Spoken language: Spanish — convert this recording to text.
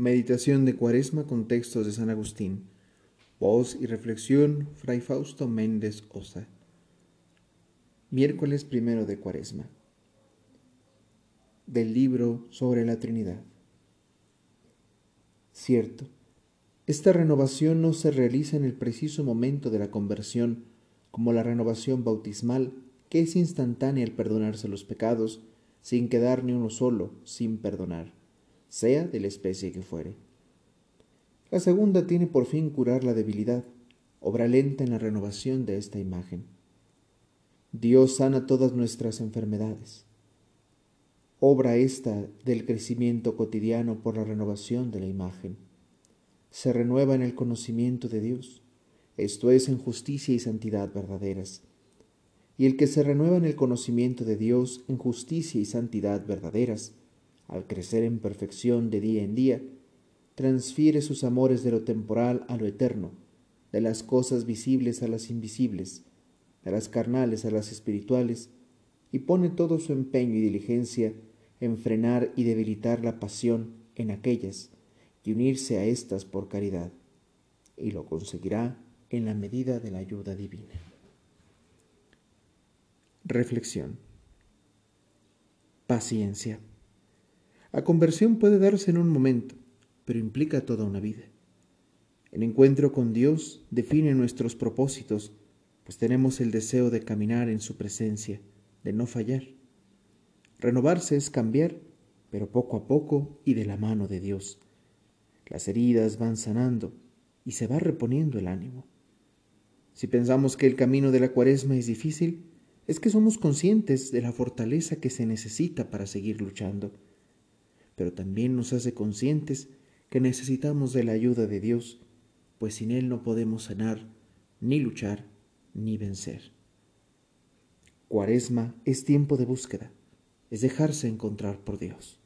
Meditación de Cuaresma con textos de San Agustín. Voz y reflexión, Fray Fausto Méndez Osa. Miércoles primero de Cuaresma. Del libro sobre la Trinidad. Cierto, esta renovación no se realiza en el preciso momento de la conversión, como la renovación bautismal, que es instantánea al perdonarse los pecados, sin quedar ni uno solo sin perdonar sea de la especie que fuere. La segunda tiene por fin curar la debilidad, obra lenta en la renovación de esta imagen. Dios sana todas nuestras enfermedades. Obra esta del crecimiento cotidiano por la renovación de la imagen. Se renueva en el conocimiento de Dios, esto es en justicia y santidad verdaderas. Y el que se renueva en el conocimiento de Dios en justicia y santidad verdaderas, al crecer en perfección de día en día, transfiere sus amores de lo temporal a lo eterno, de las cosas visibles a las invisibles, de las carnales a las espirituales, y pone todo su empeño y diligencia en frenar y debilitar la pasión en aquellas y unirse a éstas por caridad, y lo conseguirá en la medida de la ayuda divina. Reflexión. Paciencia. La conversión puede darse en un momento, pero implica toda una vida. El encuentro con Dios define nuestros propósitos, pues tenemos el deseo de caminar en su presencia, de no fallar. Renovarse es cambiar, pero poco a poco y de la mano de Dios. Las heridas van sanando y se va reponiendo el ánimo. Si pensamos que el camino de la cuaresma es difícil, es que somos conscientes de la fortaleza que se necesita para seguir luchando pero también nos hace conscientes que necesitamos de la ayuda de Dios, pues sin Él no podemos sanar, ni luchar, ni vencer. Cuaresma es tiempo de búsqueda, es dejarse encontrar por Dios.